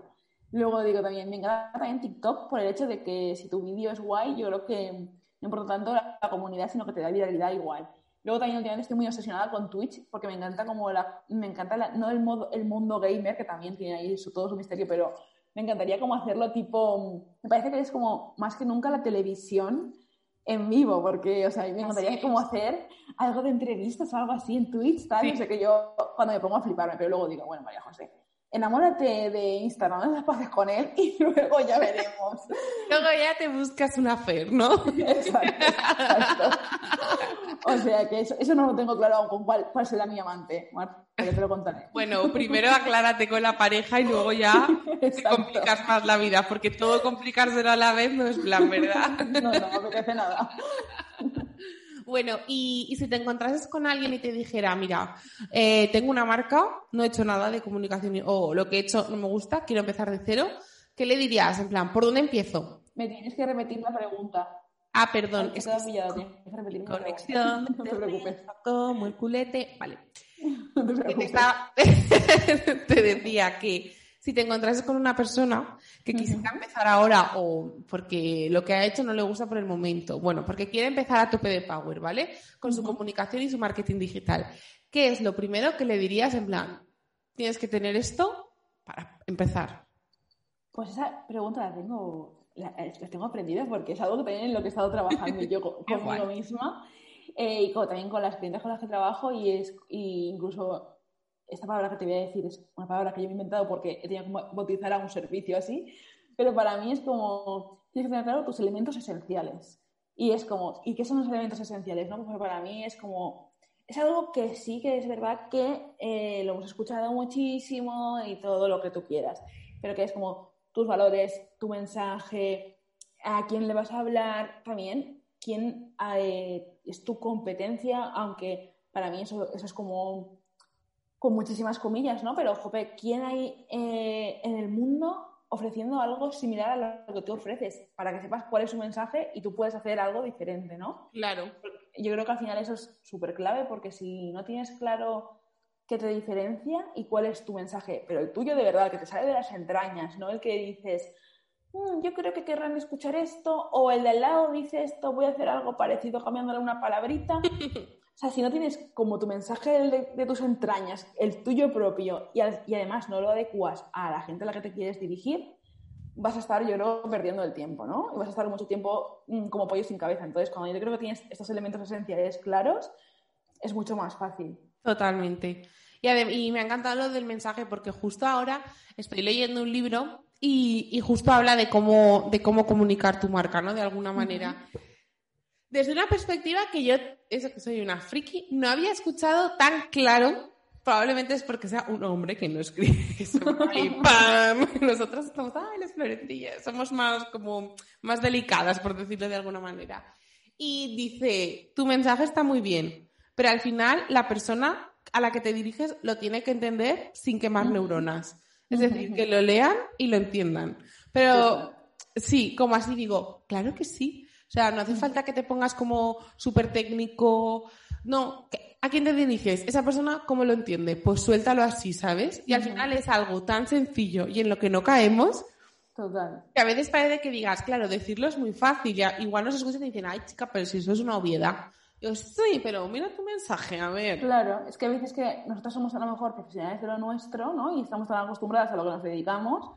Luego digo también, me encanta también TikTok por el hecho de que si tu vídeo es guay, yo creo que no importa tanto la, comunidad, sino que te da viralidad igual. Luego también últimamente estoy muy obsesionada con Twitch porque me encanta como la, me encanta no el, modo, el mundo gamer, que también tiene ahí su, todo su misterio, pero me encantaría como hacerlo tipo, me parece que es como más que nunca la televisión en vivo, porque, o sea, me encantaría como hacer algo de entrevistas o algo así en Twitch, tal, no sé que yo cuando me pongo a fliparme, pero luego digo, bueno, María José, enamórate de Instagram, no las pases con él y luego ya veremos. Luego ya te buscas una fer, ¿no? exacto, O sea que eso, eso, no lo tengo claro aún con cuál, cuál será mi amante. Bueno, te lo contaré. Bueno, primero aclárate con la pareja y luego ya te complicas más la vida, porque todo complicárselo a la vez no es plan, ¿verdad? No, no me apetece nada. Bueno, y, si te encontrases con alguien y te dijera, mira, eh, tengo una marca, no he hecho nada de comunicación o lo que he hecho no me gusta, quiero empezar de cero, ¿qué le dirías? En plan, ¿por dónde empiezo? Me tienes que repetir la pregunta. Ah, perdón. es que pillado, Conexión. No te preocupes. Como el culete. Vale. No te preocupes. te decía que si te encontrases con una persona que quisiera empezar ahora o porque lo que ha hecho no le gusta por el momento, bueno, porque quiere empezar a tope de power, ¿vale? Con su comunicación y su marketing digital. ¿Qué es lo primero que le dirías en plan, tienes que tener esto para empezar? Pues esa pregunta la tengo, la, tengo aprendida porque es algo que también en lo que he estado trabajando yo conmigo misma eh, y también con las clientes con las que trabajo y es y incluso esta palabra que te voy a decir es una palabra que yo he inventado porque he tenido que bautizar a un servicio así, pero para mí es como, tienes que tener claro tus elementos esenciales. Y es como, ¿y qué son los elementos esenciales? No? Pues para mí es como, es algo que sí que es verdad que eh, lo hemos escuchado muchísimo y todo lo que tú quieras, pero que es como tus valores, tu mensaje, a quién le vas a hablar, también quién eh, es tu competencia, aunque para mí eso, eso es como con muchísimas comillas, ¿no? Pero, jope, ¿quién hay eh, en el mundo ofreciendo algo similar a lo que tú ofreces? Para que sepas cuál es su mensaje y tú puedes hacer algo diferente, ¿no? Claro. Yo creo que al final eso es súper clave porque si no tienes claro qué te diferencia y cuál es tu mensaje, pero el tuyo de verdad, que te sale de las entrañas, ¿no? El que dices, mm, yo creo que querrán escuchar esto, o el de al lado dice esto, voy a hacer algo parecido cambiándole una palabrita. O sea, si no tienes como tu mensaje de, tus entrañas, el tuyo propio, y, además no lo adecuas a la gente a la que te quieres dirigir, vas a estar, yo creo, perdiendo el tiempo, ¿no? Y vas a estar mucho tiempo mm, como pollo sin cabeza. Entonces, cuando yo creo que tienes estos elementos esenciales claros, es mucho más fácil. Totalmente. Y, me ha encantado lo del mensaje porque justo ahora estoy leyendo un libro y, justo habla de cómo, de cómo comunicar tu marca, ¿no? De alguna manera. Desde una perspectiva que yo, eso que soy una friki, no había escuchado tan claro. Probablemente es porque sea un hombre que no escribe eso. y ¡pam! Nosotros estamos, ¡ay, las florecillas! Somos más como, más delicadas, por decirlo de alguna manera. Y dice, tu mensaje está muy bien, pero al final la persona a la que te diriges lo tiene que entender sin quemar neuronas. Es decir, que lo lean y lo entiendan. Pero sí, como así digo, claro que sí. O sea, no hace falta que te pongas como súper técnico. No, ¿a quién te diriges? ¿Esa persona cómo lo entiende? Pues suéltalo así, ¿sabes? Y al final es algo tan sencillo y en lo que no caemos. Total. Que a veces parece que digas, claro, decirlo es muy fácil. Ya, igual nos escuchan y dicen, ay, chica, pero si eso es una obviedad. Yo, sí, pero mira tu mensaje, a ver. Claro, es que a veces que nosotros somos a lo mejor profesionales de lo nuestro, ¿no? Y estamos tan acostumbradas a lo que nos dedicamos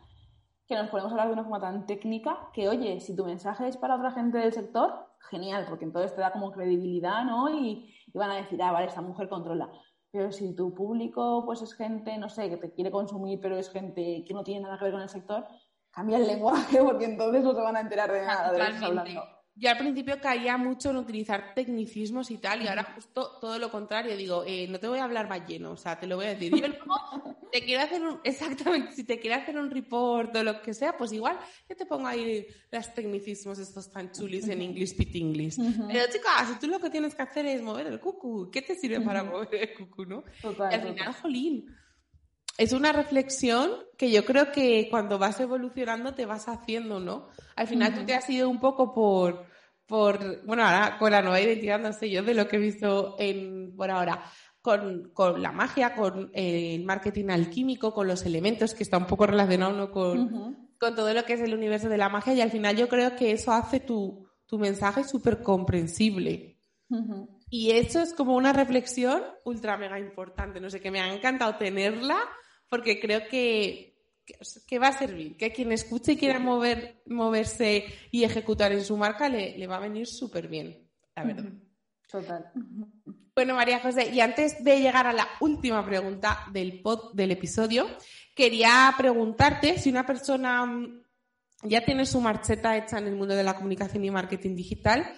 que nos podemos hablar de una forma tan técnica que, oye, si tu mensaje es para otra gente del sector, genial, porque entonces te da como credibilidad, ¿no? Y, van a decir, ah, vale, esta mujer controla. Pero si tu público, pues es gente, no sé, que te quiere consumir, pero es gente que no tiene nada que ver con el sector, cambia el lenguaje, porque entonces no se van a enterar de nada de lo que estás hablando yo al principio caía mucho en utilizar tecnicismos y tal, y ahora justo todo lo contrario, digo, eh, no te voy a hablar balleno, o sea, te lo voy a decir. Yo no, te quiero hacer un, exactamente, si te quiero hacer un report o lo que sea, pues igual yo te pongo ahí los tecnicismos estos tan chulis en English Pit English. Pero chicas, si tú lo que tienes que hacer es mover el cucu, ¿qué te sirve para mover el cucu, no? y al final, jolín, es una reflexión que yo creo que cuando vas evolucionando te vas haciendo, ¿no? Al final tú te has ido un poco por, por, bueno, ahora con la nueva identidad, no sé yo, de lo que he visto en, por ahora, con, la magia, con el marketing alquímico, con los elementos, que está un poco relacionado con, con todo lo que es el universo de la magia, y al final yo creo que eso hace tu, tu mensaje súper comprensible. Y eso es como una reflexión ultra mega importante. No sé, que me ha encantado tenerla porque creo que, que, va a servir, que quien escuche y quiera mover, moverse y ejecutar en su marca le, va a venir súper bien, la verdad. Total. Bueno, María José, y antes de llegar a la última pregunta del, pod, del episodio, quería preguntarte si una persona mm, ya tiene su marcheta hecha en el mundo de la comunicación y marketing digital,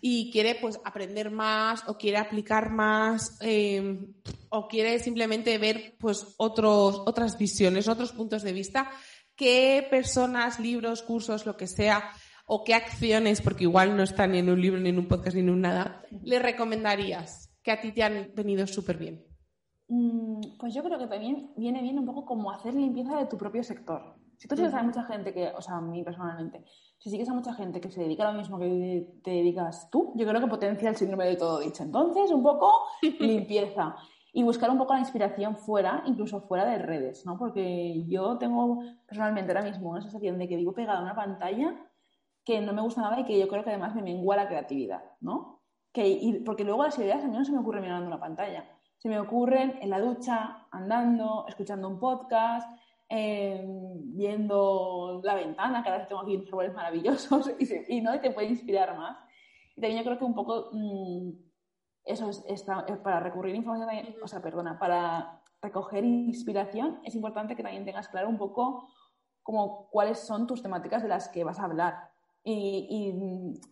y quiere pues aprender más o quiere aplicar más em, o quiere simplemente ver pues otros, otras visiones, otros puntos de vista, qué personas, libros, cursos, lo que sea, o qué acciones, porque igual no están ni en un libro, ni en un podcast, ni en un nada, le recomendarías que a ti te han venido súper bien? Mm, pues yo creo que también viene bien un poco como hacer limpieza de tu propio sector. Si tú sigues a mucha gente que, o sea, a mí personalmente, si sigues a mucha gente que se dedica a lo mismo que te dedicas tú, yo creo que potencia el síndrome de todo dicho. Entonces, un poco limpieza y buscar un poco la inspiración fuera, incluso fuera de redes, ¿no? Porque yo tengo personalmente ahora mismo una sensación de que vivo pegada a una pantalla que no me gusta nada y que yo creo que además me mengua la creatividad, ¿no? Que, porque luego las ideas a mí no se me ocurren mirando una pantalla. Se me ocurren en la ducha, andando, escuchando un podcast, Em, viendo la ventana, que ahora tengo aquí unos árboles maravillosos y, ¿no? te puede inspirar más. Y también yo creo que un poco mm, eso es, para recurrir información, o sea, perdona, para recoger inspiración es importante que también tengas claro un poco como cuáles son tus temáticas de las que vas a hablar. Y,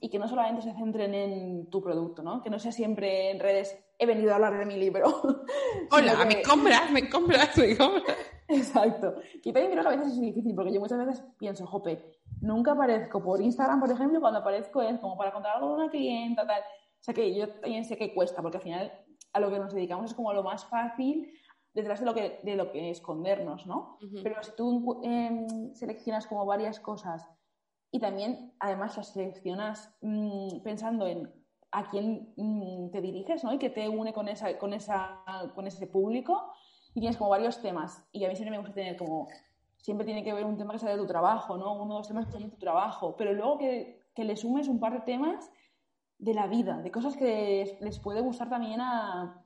y, que no solamente se centren en tu producto, ¿no? Que no sea siempre en redes, he venido a hablar de mi libro. Hola, me compras, me compras, me compras. Exacto. Creo que a veces es difícil, porque yo muchas veces pienso, jope, nunca aparezco por Instagram, por ejemplo, cuando aparezco es como para contar algo de una clienta, tal. O sea que yo también sé que cuesta, porque al final a lo que nos dedicamos es como lo más fácil detrás de lo que, de lo que escondernos, ¿no? Pero si tú em, seleccionas como varias cosas y también además las seleccionas mm, pensando en a quién mm, te diriges, ¿no? Y que te une con, esa, con, esa, con ese público, y tienes como varios temas. Y a mí siempre me gusta tener como, siempre tiene que ver un tema que sea de tu trabajo, ¿no? Uno o dos temas que son de tu trabajo, pero luego que, que, le sumes un par de temas de la vida, de cosas que les, puede gustar también a,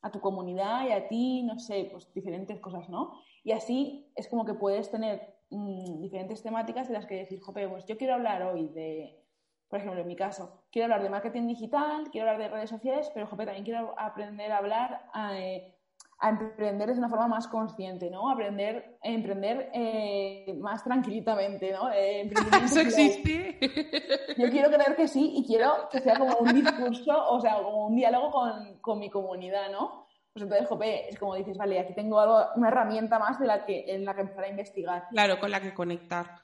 a, tu comunidad y a ti, no sé, pues diferentes cosas, ¿no? Y así es como que puedes tener mm, diferentes temáticas de las que decir, jope, pues yo quiero hablar hoy de, por ejemplo, en mi caso, quiero hablar de marketing digital, quiero hablar de redes sociales, pero jope, también quiero aprender a hablar eh, a emprender de una forma más consciente, ¿no? Aprender, emprender eh, más tranquilitamente, ¿no? Eh, ¿Eso existe? Yo quiero creer que sí y quiero que sea como un discurso, o sea, como un diálogo con, con mi comunidad, ¿no? Pues entonces, jope, es como dices, vale, aquí tengo algo, una herramienta más de la que, en la que empezar a investigar. Claro, con la que conectar.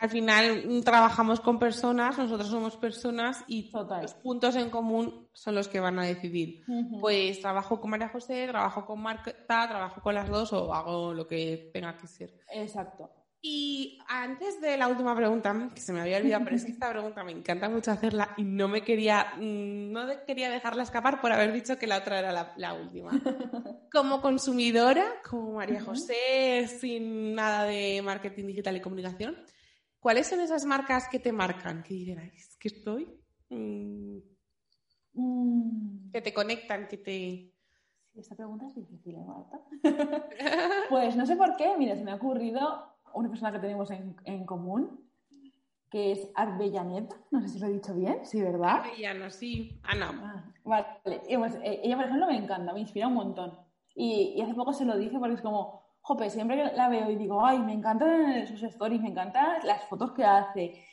Al final mm, trabajamos con personas, nosotros somos personas y los puntos en común son los que van a decidir. Pues trabajo con María José, trabajo con Marta, trabajo con las dos o hago lo que tenga que ser. Exacto. Y antes de la última pregunta, que se me había olvidado, pero es que esta pregunta me encanta mucho hacerla y no me quería, mm, no quería dejarla escapar por haber dicho que la otra era la, última. Como consumidora, como María José, sin nada de marketing digital y comunicación, ¿cuáles son esas marcas que te marcan? Que diréis, que estoy... Mm, mm. que te conectan, que te... Esta pregunta es difícil, ¿eh, Marta? pues no sé por qué, mira, se me ha ocurrido una persona que tenemos en, común, que es Arbellanet, no sé si lo he dicho bien, sí, ¿verdad? Arbellano, sí, Ana. Ah, vale, pues, eh, ella, por ejemplo, me encanta, me inspira un montón. Y, hace poco se lo dije porque es como, jope, siempre que la veo y digo, ay, me encantan sus stories, me encantan las fotos que hace.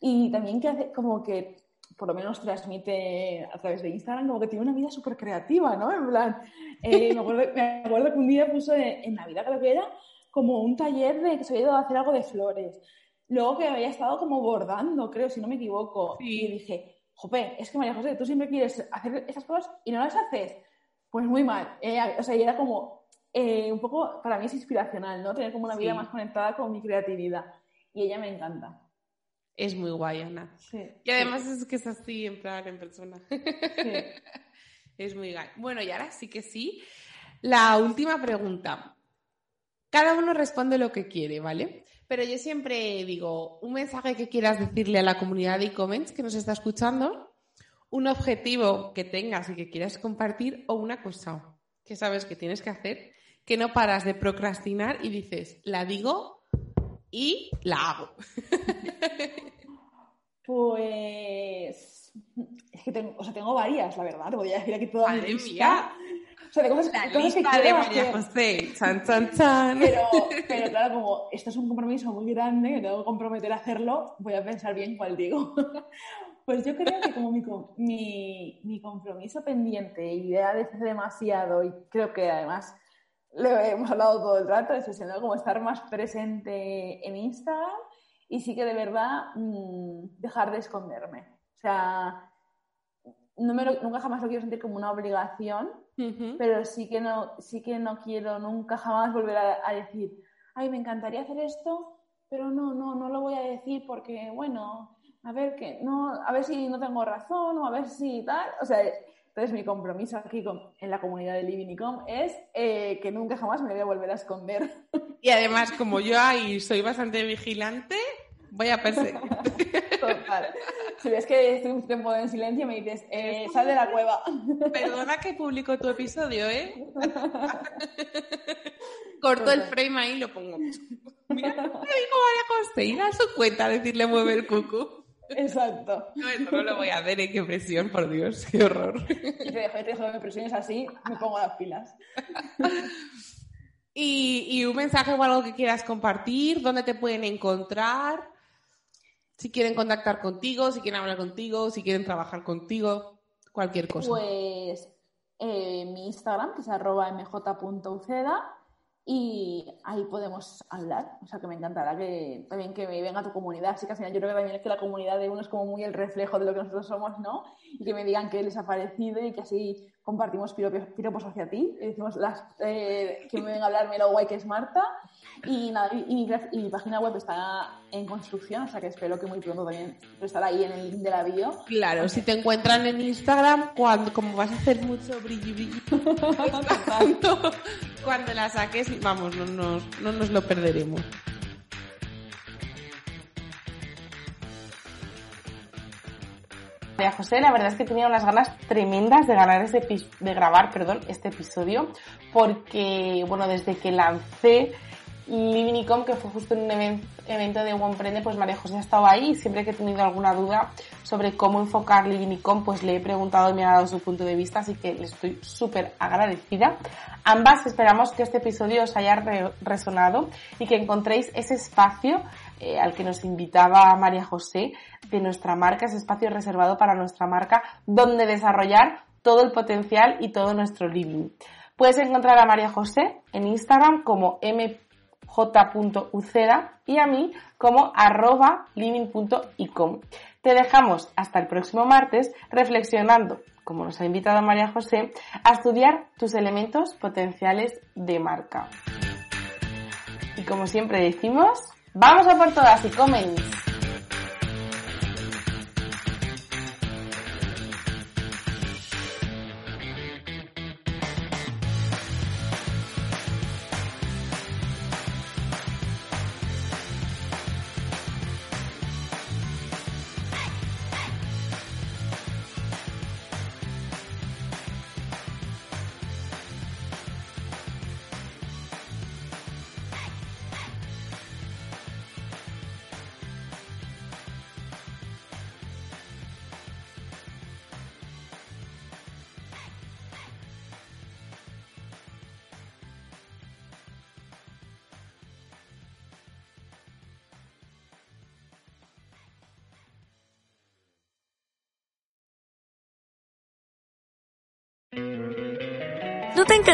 Y también que hace como que por lo menos transmite a través de Instagram como que tiene una vida súper creativa, ¿no? En plan, eh, me, acuerdo, que un día puso en Navidad creo que era como un taller de que se había ido a hacer algo de flores. Luego que había estado como bordando, creo, si no me equivoco. Y dije, jope, es que María José, tú siempre quieres hacer esas cosas y no las haces. Pues muy mal. Eh, o sea, y era como, eh, un poco, para mí es inspiracional, ¿no? Tener como una vida más conectada con mi creatividad. Y ella me encanta. Es muy guay, Ana. Sí, y además es que es así, en plan, en persona. Es muy guay. Bueno, y ahora sí que sí. La última pregunta. Cada uno responde lo que quiere, ¿vale? Pero yo siempre digo, un mensaje que quieras decirle a la comunidad de e-comments que nos está escuchando, un objetivo que tengas y que quieras compartir o una cosa que sabes que tienes que hacer, que no paras de procrastinar y dices, la digo y la hago. Pues es que tengo, o sea, tengo varias, la verdad, te voy a decir aquí toda mi lista. O sea, de cosas, la cosas lista que de María José, chan, chan, chan. Pero, pero claro, como esto es un compromiso muy grande, que tengo que comprometer a hacerlo, voy a pensar bien cuál digo. Pues yo creo que como mi, mi, mi compromiso pendiente, idea de hacer demasiado, y creo que además lo hemos hablado todo el rato, es eso, ¿no? Como estar más presente en Instagram y sí que de verdad mm, dejar de esconderme. O sea, no me nunca jamás lo quiero sentir como una obligación, pero sí que, no, sí que no quiero nunca jamás volver a, decir, ay, me encantaría hacer esto, pero no, no, no lo voy a decir porque, bueno, a ver que no, a ver si no tengo razón o a ver si tal. O sea, entonces mi compromiso aquí con, en la comunidad de Livinicom es eh, que nunca jamás me voy a volver a esconder. Y además, como yo ahí soy bastante vigilante, voy a perseguir. Total. Si ves que estoy un tiempo en silencio, me dices, eh, sal de la cueva. Perdona que publico tu episodio, ¿eh? Corto el frame ahí y lo pongo. Mira, me dijo María José, ir a su cuenta a decirle mueve el cucu. Exacto. No, eso no lo voy a hacer, ¿eh? qué presión, por Dios, qué horror. Y te dejo, te dejo de presiones así, me pongo las pilas. Y, y, un mensaje o algo que quieras compartir, ¿dónde te pueden encontrar? Si quieren contactar contigo, si quieren hablar contigo, si quieren trabajar contigo, cualquier cosa. Pues eh, mi Instagram, que es arroba mj.uceda, y ahí podemos hablar. O sea, que me encantará que también que me venga tu comunidad. Así que al final yo creo que también es que la comunidad de uno es como muy el reflejo de lo que nosotros somos, ¿no? Y que me digan qué les ha parecido y que así compartimos piropos, hacia ti. Y decimos las, eh, que me venga a hablarme lo guay que es Marta. Y, nada, y, mi página web está en construcción, o sea que espero que muy pronto también estará ahí en el link de la bio. Claro, si te encuentran en Instagram, cuando como vas a hacer mucho brilli brilli, cuando la saques, vamos, no nos, no nos lo perderemos. María José, la verdad es que tenía unas ganas tremendas de ganar este de grabar, perdón, este episodio, porque bueno, desde que lancé Livinicom, que fue justo en un evento de Emprende, pues María José ha estado ahí y siempre que he tenido alguna duda sobre cómo enfocar Livinicom, pues le he preguntado y me ha dado su punto de vista, así que le estoy súper agradecida. Ambas esperamos que este episodio os haya resonado y que encontréis ese espacio eh, al que nos invitaba María José de nuestra marca, ese espacio reservado para nuestra marca, donde desarrollar todo el potencial y todo nuestro living. Puedes encontrar a María José en Instagram como m j.uceda y a mí como arroba living.icom. Te dejamos hasta el próximo martes reflexionando, como nos ha invitado María José, a estudiar tus elementos potenciales de marca. Y como siempre decimos, vamos a por todas y comen.